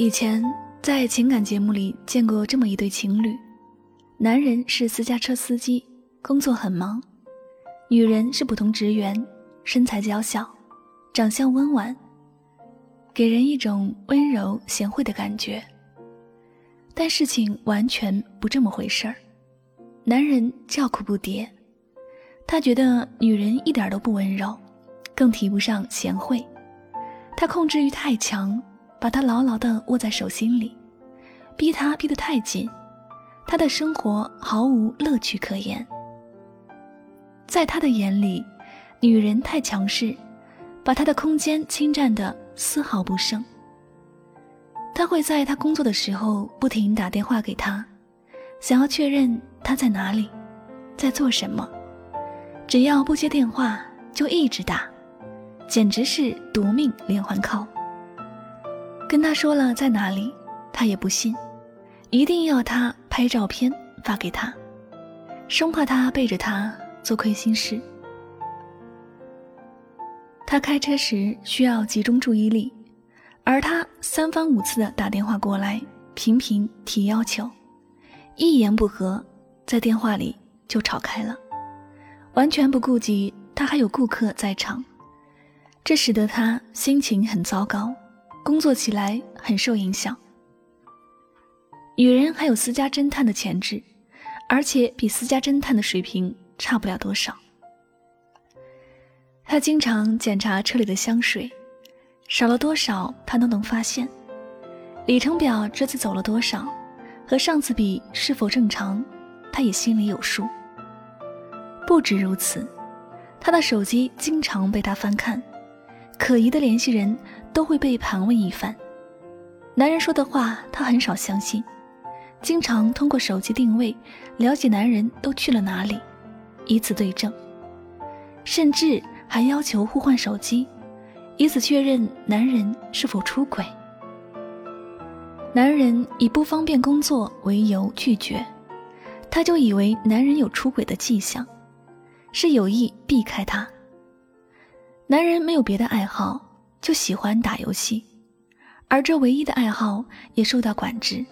以前在情感节目里见过这么一对情侣，男人是私家车司机，工作很忙；女人是普通职员，身材娇小，长相温婉，给人一种温柔贤惠的感觉。但事情完全不这么回事儿，男人叫苦不迭，他觉得女人一点都不温柔，更提不上贤惠，他控制欲太强。把他牢牢地握在手心里，逼他逼得太紧，他的生活毫无乐趣可言。在他的眼里，女人太强势，把他的空间侵占得丝毫不剩。他会在他工作的时候不停打电话给他，想要确认他在哪里，在做什么。只要不接电话，就一直打，简直是夺命连环 call。跟他说了在哪里，他也不信，一定要他拍照片发给他，生怕他背着他做亏心事。他开车时需要集中注意力，而他三番五次的打电话过来，频频提要求，一言不合，在电话里就吵开了，完全不顾及他还有顾客在场，这使得他心情很糟糕。工作起来很受影响。女人还有私家侦探的潜质，而且比私家侦探的水平差不了多少。她经常检查车里的香水，少了多少她都能发现。里程表这次走了多少，和上次比是否正常，她也心里有数。不止如此，她的手机经常被她翻看，可疑的联系人。都会被盘问一番，男人说的话她很少相信，经常通过手机定位了解男人都去了哪里，以此对证，甚至还要求互换手机，以此确认男人是否出轨。男人以不方便工作为由拒绝，她就以为男人有出轨的迹象，是有意避开他。男人没有别的爱好。就喜欢打游戏，而这唯一的爱好也受到管制，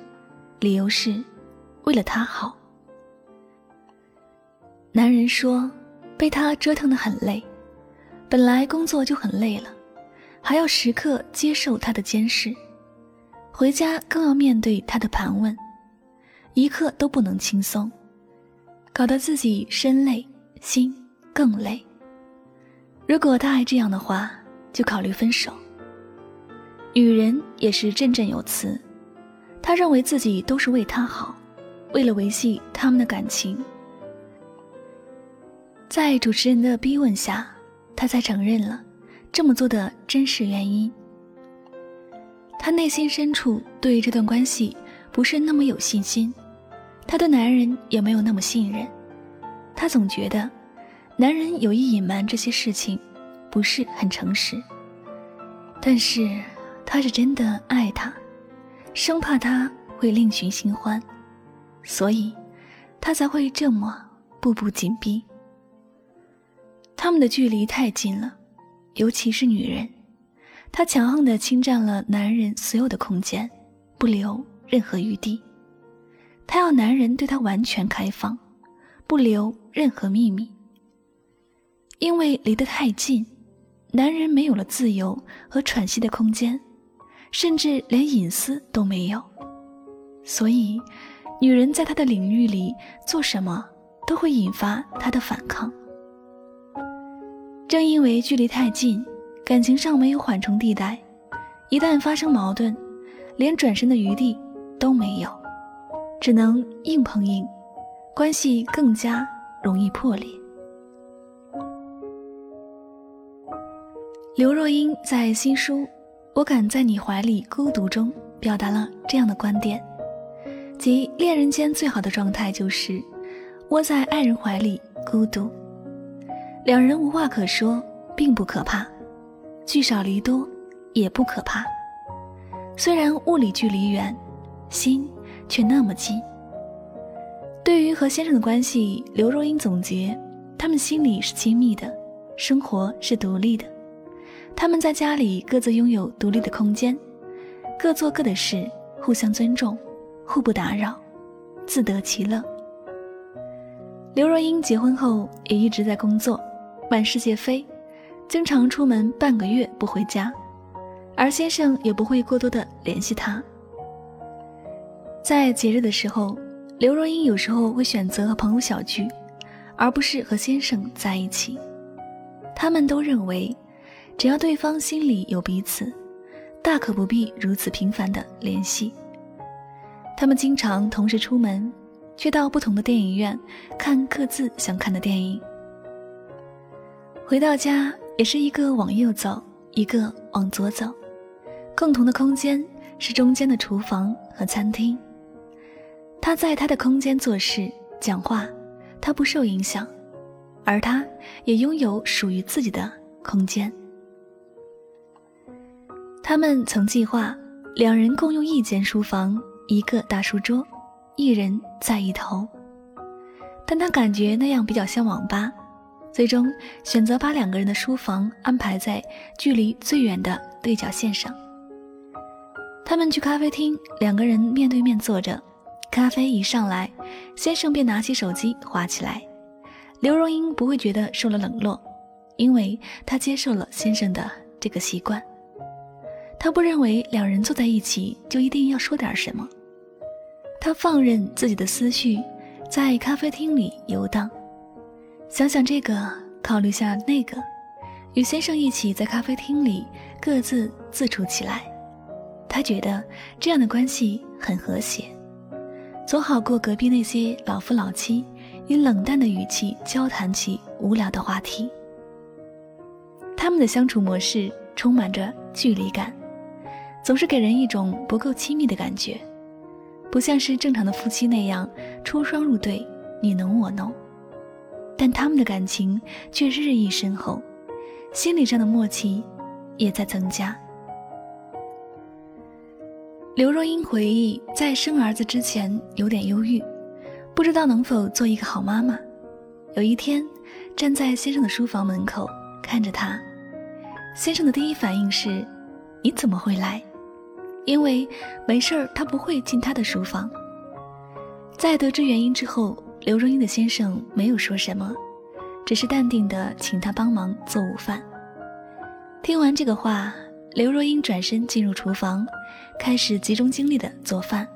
理由是为了他好。男人说，被他折腾得很累，本来工作就很累了，还要时刻接受他的监视，回家更要面对他的盘问，一刻都不能轻松，搞得自己身累心更累。如果他还这样的话，就考虑分手。女人也是振振有词，她认为自己都是为他好，为了维系他们的感情。在主持人的逼问下，她才承认了这么做的真实原因。她内心深处对这段关系不是那么有信心，她对男人也没有那么信任。她总觉得，男人有意隐瞒这些事情。不是很诚实，但是他是真的爱他，生怕他会另寻新欢，所以，他才会这么步步紧逼。他们的距离太近了，尤其是女人，她强横的侵占了男人所有的空间，不留任何余地。她要男人对她完全开放，不留任何秘密。因为离得太近。男人没有了自由和喘息的空间，甚至连隐私都没有，所以，女人在他的领域里做什么都会引发他的反抗。正因为距离太近，感情上没有缓冲地带，一旦发生矛盾，连转身的余地都没有，只能硬碰硬，关系更加容易破裂。刘若英在新书《我敢在你怀里孤独》中表达了这样的观点，即恋人间最好的状态就是窝在爱人怀里孤独。两人无话可说，并不可怕；聚少离多，也不可怕。虽然物理距离远，心却那么近。对于和先生的关系，刘若英总结：他们心里是亲密的，生活是独立的。他们在家里各自拥有独立的空间，各做各的事，互相尊重，互不打扰，自得其乐。刘若英结婚后也一直在工作。满世界飞，经常出门半个月不回家，而先生也不会过多的联系她。在节日的时候，刘若英有时候会选择和朋友小聚，而不是和先生在一起。他们都认为，只要对方心里有彼此，大可不必如此频繁的联系。他们经常同时出门，却到不同的电影院看各自想看的电影。回到家也是一个往右走，一个往左走，共同的空间是中间的厨房和餐厅。他在他的空间做事、讲话，他不受影响，而他也拥有属于自己的空间。他们曾计划两人共用一间书房，一个大书桌，一人在一头，但他感觉那样比较像网吧。最终选择把两个人的书房安排在距离最远的对角线上。他们去咖啡厅，两个人面对面坐着，咖啡一上来，先生便拿起手机划起来。刘若英不会觉得受了冷落，因为她接受了先生的这个习惯。他不认为两人坐在一起就一定要说点什么，他放任自己的思绪在咖啡厅里游荡。想想这个，考虑下那个，与先生一起在咖啡厅里各自自处起来，他觉得这样的关系很和谐，总好过隔壁那些老夫老妻以冷淡的语气交谈起无聊的话题。他们的相处模式充满着距离感，总是给人一种不够亲密的感觉，不像是正常的夫妻那样出双入对，你侬我侬。但他们的感情却日益深厚，心理上的默契也在增加。刘若英回忆，在生儿子之前有点忧郁，不知道能否做一个好妈妈。有一天，站在先生的书房门口看着他，先生的第一反应是：“你怎么会来？”因为没事儿，他不会进他的书房。在得知原因之后。刘若英的先生没有说什么，只是淡定的请她帮忙做午饭。听完这个话，刘若英转身进入厨房，开始集中精力的做饭，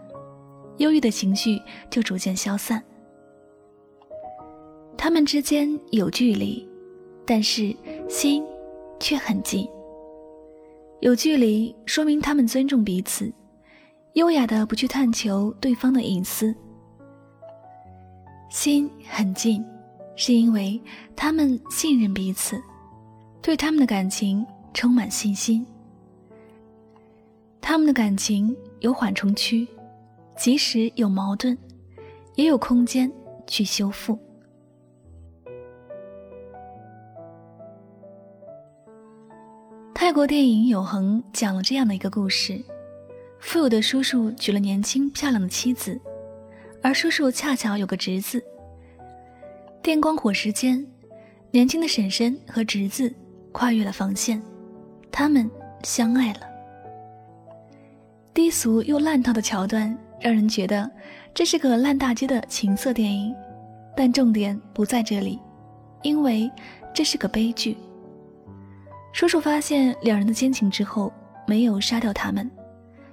忧郁的情绪就逐渐消散。他们之间有距离，但是心却很近。有距离说明他们尊重彼此，优雅的不去探求对方的隐私。心很近，是因为他们信任彼此，对他们的感情充满信心。他们的感情有缓冲区，即使有矛盾，也有空间去修复。泰国电影《永恒》讲了这样的一个故事：富有的叔叔娶了年轻漂亮的妻子。而叔叔恰巧有个侄子。电光火石间，年轻的婶婶和侄子跨越了防线，他们相爱了。低俗又烂套的桥段，让人觉得这是个烂大街的情色电影。但重点不在这里，因为这是个悲剧。叔叔发现两人的奸情之后，没有杀掉他们，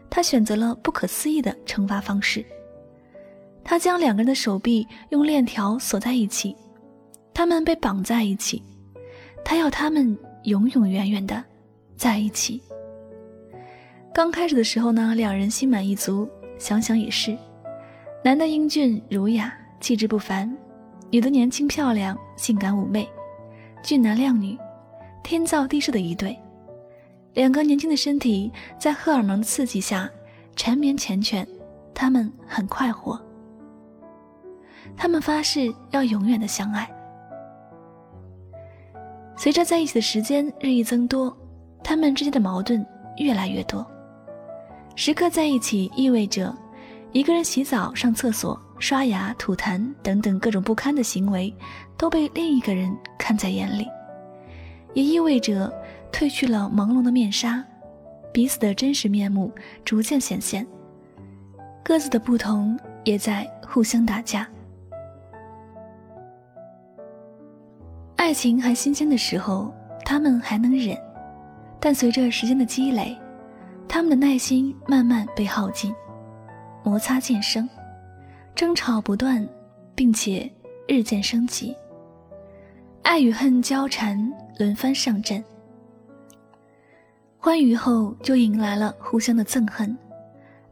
他选择了不可思议的惩罚方式。他将两个人的手臂用链条锁在一起，他们被绑在一起，他要他们永永远远的在一起。刚开始的时候呢，两人心满意足，想想也是，男的英俊儒雅，气质不凡；女的年轻漂亮，性感妩媚，俊男靓女，天造地设的一对。两个年轻的身体在荷尔蒙的刺激下缠绵缱绻，他们很快活。他们发誓要永远的相爱。随着在一起的时间日益增多，他们之间的矛盾越来越多。时刻在一起意味着，一个人洗澡、上厕所、刷牙、吐痰等等各种不堪的行为，都被另一个人看在眼里，也意味着褪去了朦胧的面纱，彼此的真实面目逐渐显现，各自的不同也在互相打架。爱情还新鲜的时候，他们还能忍；但随着时间的积累，他们的耐心慢慢被耗尽，摩擦渐生，争吵不断，并且日渐升级。爱与恨交缠，轮番上阵。欢愉后，就迎来了互相的憎恨，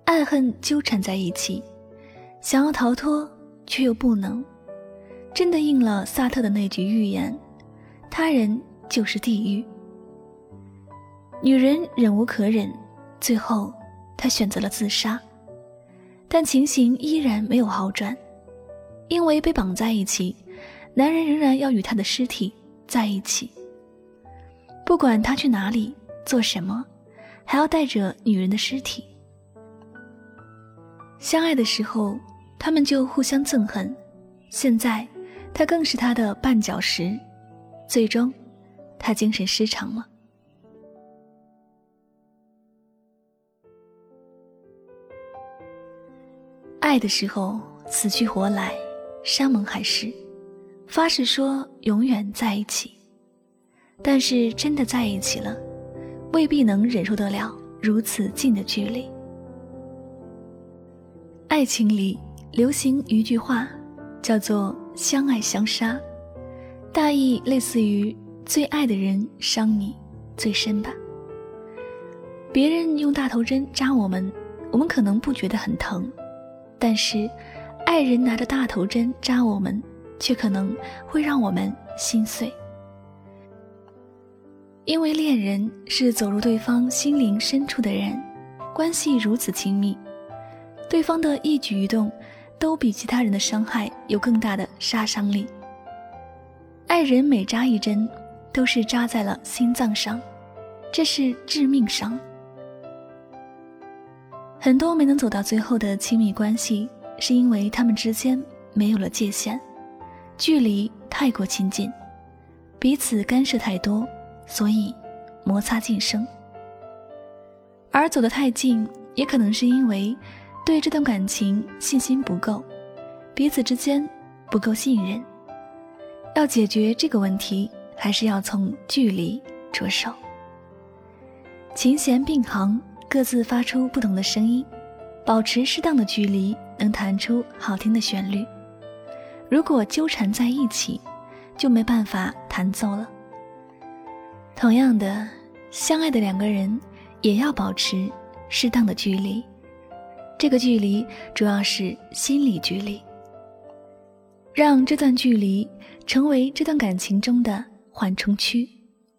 爱恨纠缠在一起，想要逃脱却又不能，真的应了萨特的那句预言。他人就是地狱。女人忍无可忍，最后她选择了自杀，但情形依然没有好转，因为被绑在一起，男人仍然要与他的尸体在一起。不管他去哪里做什么，还要带着女人的尸体。相爱的时候，他们就互相憎恨，现在他更是他的绊脚石。最终，他精神失常了。爱的时候死去活来，山盟海誓，发誓说永远在一起。但是真的在一起了，未必能忍受得了如此近的距离。爱情里流行一句话，叫做“相爱相杀”。大意类似于最爱的人伤你最深吧。别人用大头针扎我们，我们可能不觉得很疼，但是爱人拿着大头针扎我们，却可能会让我们心碎。因为恋人是走入对方心灵深处的人，关系如此亲密，对方的一举一动都比其他人的伤害有更大的杀伤力。爱人每扎一针，都是扎在了心脏上，这是致命伤。很多没能走到最后的亲密关系，是因为他们之间没有了界限，距离太过亲近，彼此干涉太多，所以摩擦渐生。而走得太近，也可能是因为对这段感情信心不够，彼此之间不够信任。要解决这个问题，还是要从距离着手。琴弦并行，各自发出不同的声音，保持适当的距离，能弹出好听的旋律。如果纠缠在一起，就没办法弹奏了。同样的，相爱的两个人也要保持适当的距离，这个距离主要是心理距离，让这段距离。成为这段感情中的缓冲区，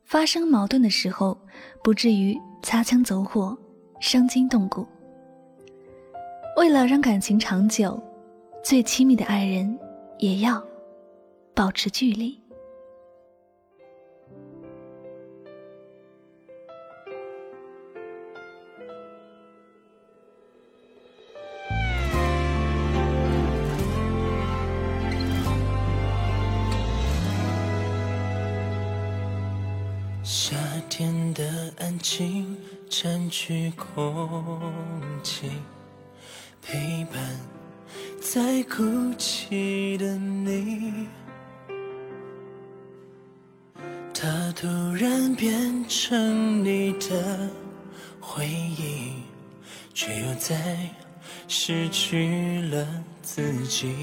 发生矛盾的时候，不至于擦枪走火、伤筋动骨。为了让感情长久，最亲密的爱人也要保持距离。夏天的安静占据空气，陪伴在哭泣的你。它突然变成你的回忆，却又在失去了自己。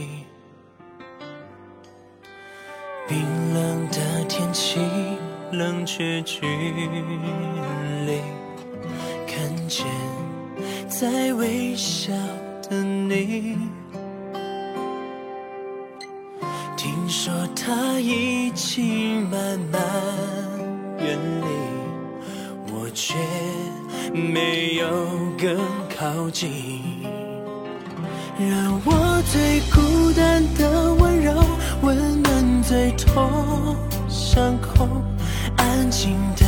冰冷的天气，冷却距离，看见在微笑的你。说他已经慢慢远离，我却没有更靠近。让我最孤单的温柔，温暖最痛。伤口，安静的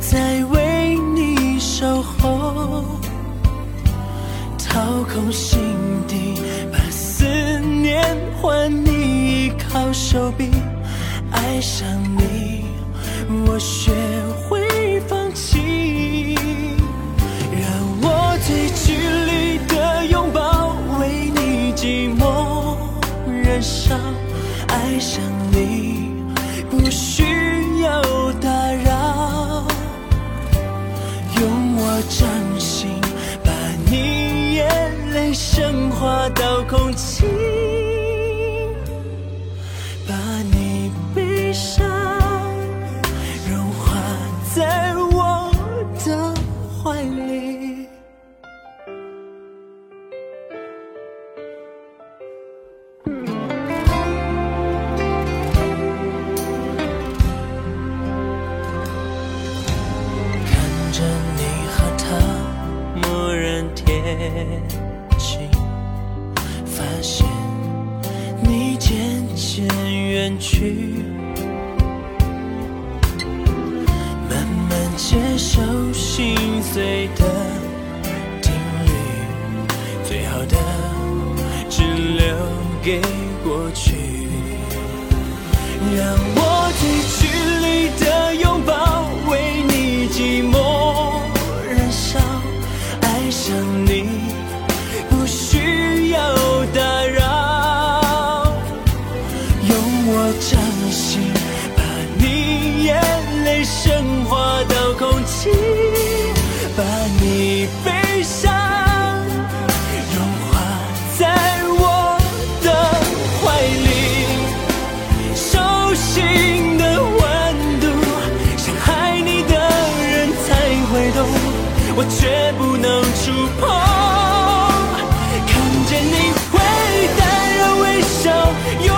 在为你守候，掏空心底，手臂，爱上你，我学会放弃。让我最距离的拥抱，为你寂寞燃烧。爱上你，不需要打扰，用我掌心把你眼泪升华到空气，在我的怀里。给过去。让却不能触碰。看见你会淡然微笑，永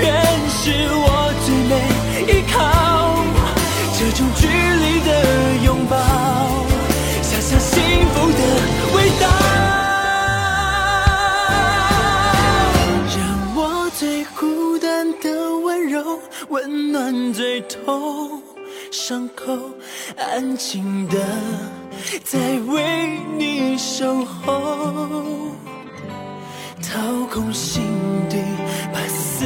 远是我最美依靠。这种距离的拥抱，想象幸福的味道。让我最孤单的温柔，温暖最痛伤口，安静的在为你守候，掏空心底，把思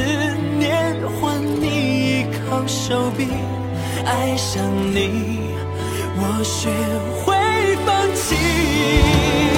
念换你，依靠手臂，爱上你，我学会放弃。